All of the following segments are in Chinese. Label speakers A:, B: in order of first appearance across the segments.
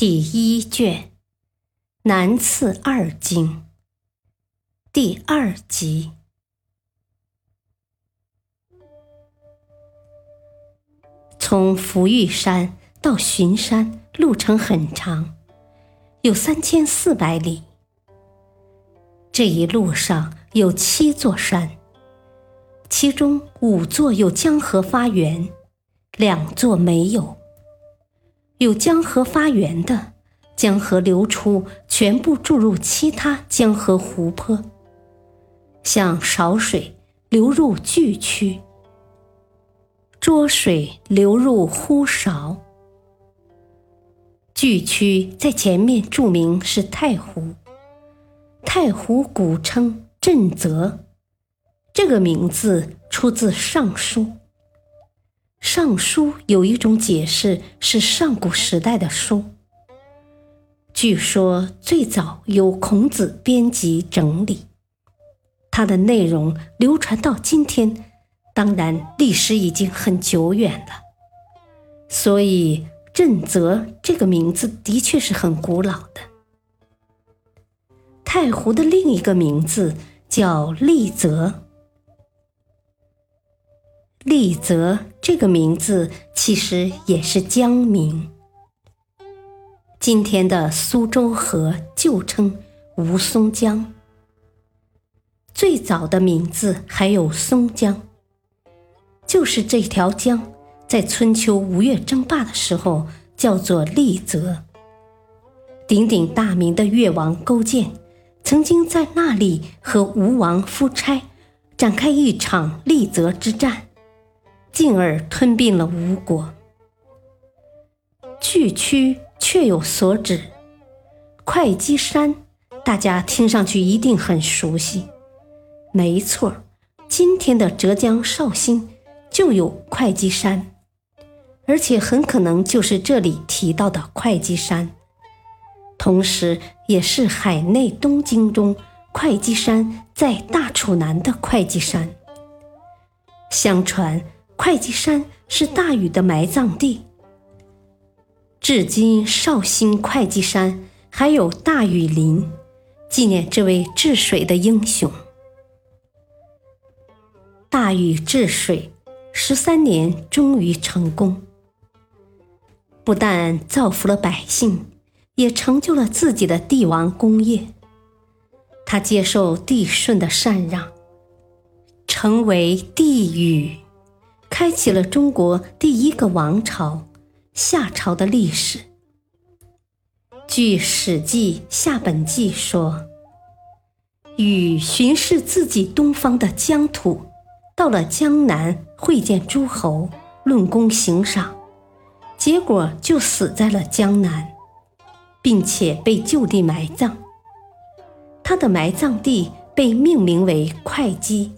A: 第一卷《南次二经》第二集。从福玉山到巡山路程很长，有三千四百里。这一路上有七座山，其中五座有江河发源，两座没有。有江河发源的，江河流出，全部注入其他江河湖泊，像少水流入巨区，浊水流入忽勺。巨区在前面注明是太湖，太湖古称震泽，这个名字出自《尚书》。《尚书》有一种解释是上古时代的书，据说最早由孔子编辑整理，它的内容流传到今天，当然历史已经很久远了。所以“震泽”这个名字的确是很古老的。太湖的另一个名字叫丽泽。丽泽这个名字其实也是江名。今天的苏州河旧称吴淞江，最早的名字还有松江。就是这条江，在春秋吴越争霸的时候叫做丽泽。鼎鼎大名的越王勾践，曾经在那里和吴王夫差展开一场丽泽之战。进而吞并了吴国。巨区确有所指，会稽山，大家听上去一定很熟悉。没错，今天的浙江绍兴就有会稽山，而且很可能就是这里提到的会稽山，同时也是海内东经中会稽山在大楚南的会稽山。相传。会稽山是大禹的埋葬地，至今绍兴会稽山还有大禹陵，纪念这位治水的英雄。大禹治水十三年，终于成功，不但造福了百姓，也成就了自己的帝王功业。他接受帝舜的禅让，成为帝禹。开启了中国第一个王朝夏朝的历史。据《史记·夏本纪》说，禹巡视自己东方的疆土，到了江南会见诸侯，论功行赏，结果就死在了江南，并且被就地埋葬。他的埋葬地被命名为会稽。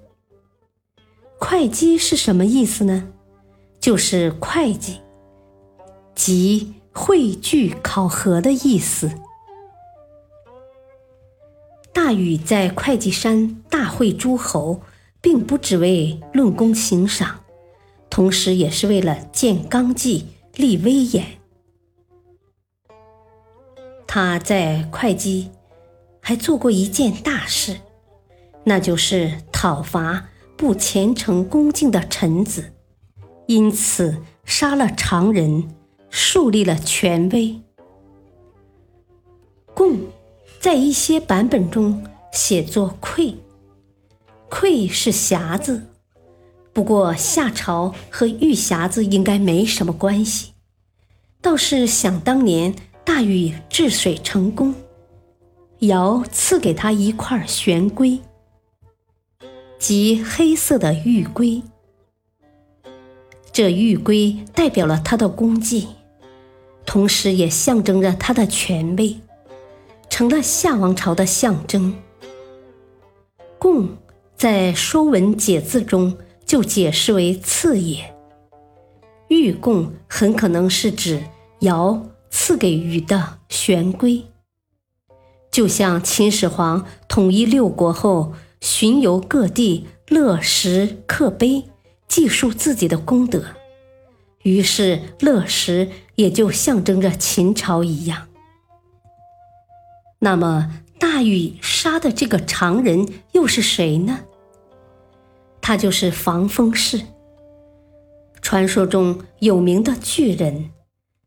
A: 会稽是什么意思呢？就是会稽，即汇聚考核的意思。大禹在会稽山大会诸侯，并不只为论功行赏，同时也是为了建纲纪、立威严。他在会稽还做过一件大事，那就是讨伐。不虔诚恭敬的臣子，因此杀了常人，树立了权威。贡在一些版本中写作愧，愧是匣子，不过夏朝和玉匣子应该没什么关系。倒是想当年大禹治水成功，尧赐给他一块玄龟。即黑色的玉龟，这玉龟代表了他的功绩，同时也象征着他的权威，成了夏王朝的象征。贡在《说文解字》中就解释为赐也，玉贡很可能是指尧赐给禹的玄龟。就像秦始皇统一六国后，巡游各地，乐石刻碑，记述自己的功德，于是乐石也就象征着秦朝一样。那么，大禹杀的这个常人又是谁呢？他就是防风氏，传说中有名的巨人，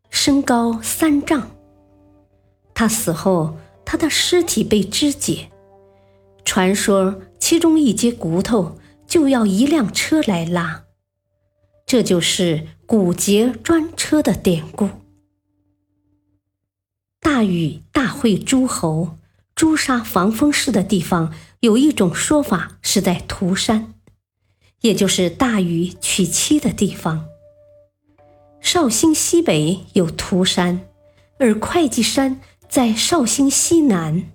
A: 身高三丈。他死后。他的尸体被肢解，传说其中一节骨头就要一辆车来拉，这就是骨节专车的典故。大禹大会诸侯，诛杀防风氏的地方，有一种说法是在涂山，也就是大禹娶妻的地方。绍兴西北有涂山，而会稽山。在绍兴西南，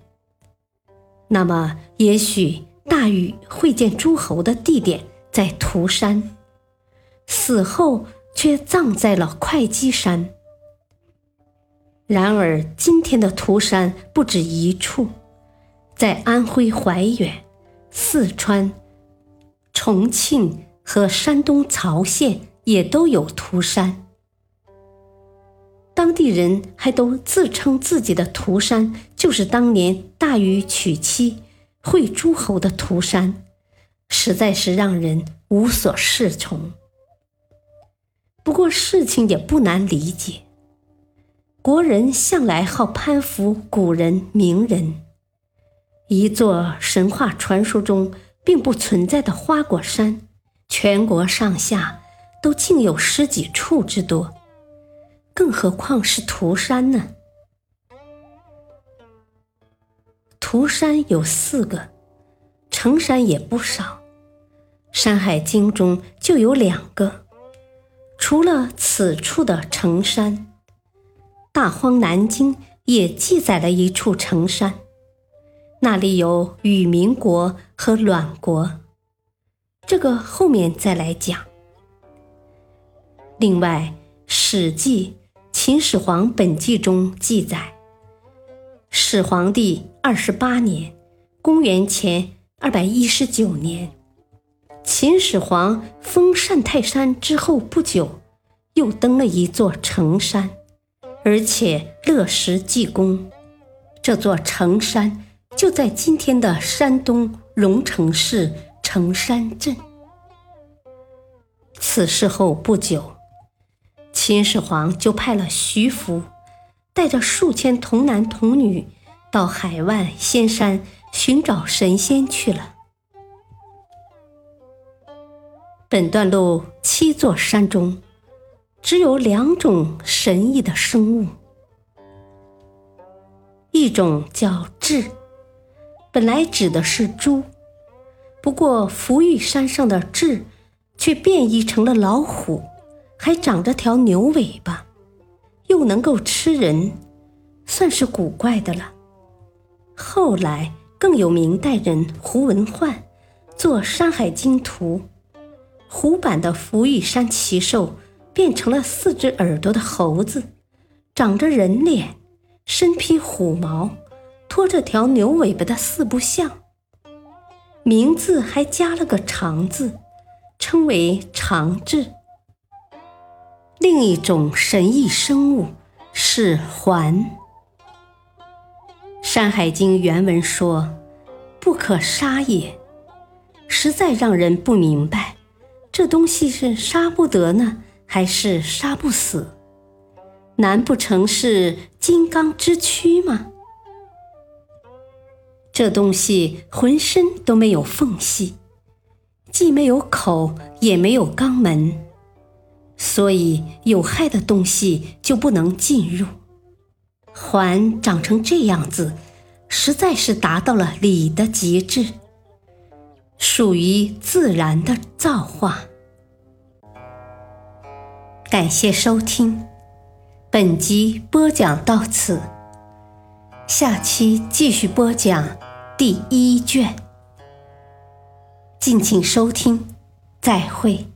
A: 那么也许大禹会见诸侯的地点在涂山，死后却葬在了会稽山。然而，今天的涂山不止一处，在安徽怀远、四川、重庆和山东曹县也都有涂山。当地人还都自称自己的涂山就是当年大禹娶妻会诸侯的涂山，实在是让人无所适从。不过事情也不难理解，国人向来好攀附古人名人，一座神话传说中并不存在的花果山，全国上下都竟有十几处之多。更何况是涂山呢？涂山有四个，成山也不少，《山海经》中就有两个。除了此处的成山，《大荒南经》也记载了一处成山，那里有禹民国和卵国，这个后面再来讲。另外，《史记》。秦始皇本纪中记载，始皇帝二十八年（公元前二百一十九年），秦始皇封单泰山之后不久，又登了一座成山，而且乐石记功。这座成山就在今天的山东荣成市成山镇。此事后不久。秦始皇就派了徐福，带着数千童男童女到海外仙山寻找神仙去了。本段路七座山中，只有两种神异的生物，一种叫雉，本来指的是猪，不过福玉山上的雉却变异成了老虎。还长着条牛尾巴，又能够吃人，算是古怪的了。后来更有明代人胡文焕做《山海经图》，虎版的伏玉山奇兽变成了四只耳朵的猴子，长着人脸，身披虎毛，拖着条牛尾巴的四不像，名字还加了个长字，称为长雉。另一种神异生物是环，《山海经》原文说：“不可杀也。”实在让人不明白，这东西是杀不得呢，还是杀不死？难不成是金刚之躯吗？这东西浑身都没有缝隙，既没有口，也没有肛门。所以有害的东西就不能进入。环长成这样子，实在是达到了理的极致，属于自然的造化。感谢收听，本集播讲到此，下期继续播讲第一卷，敬请收听，再会。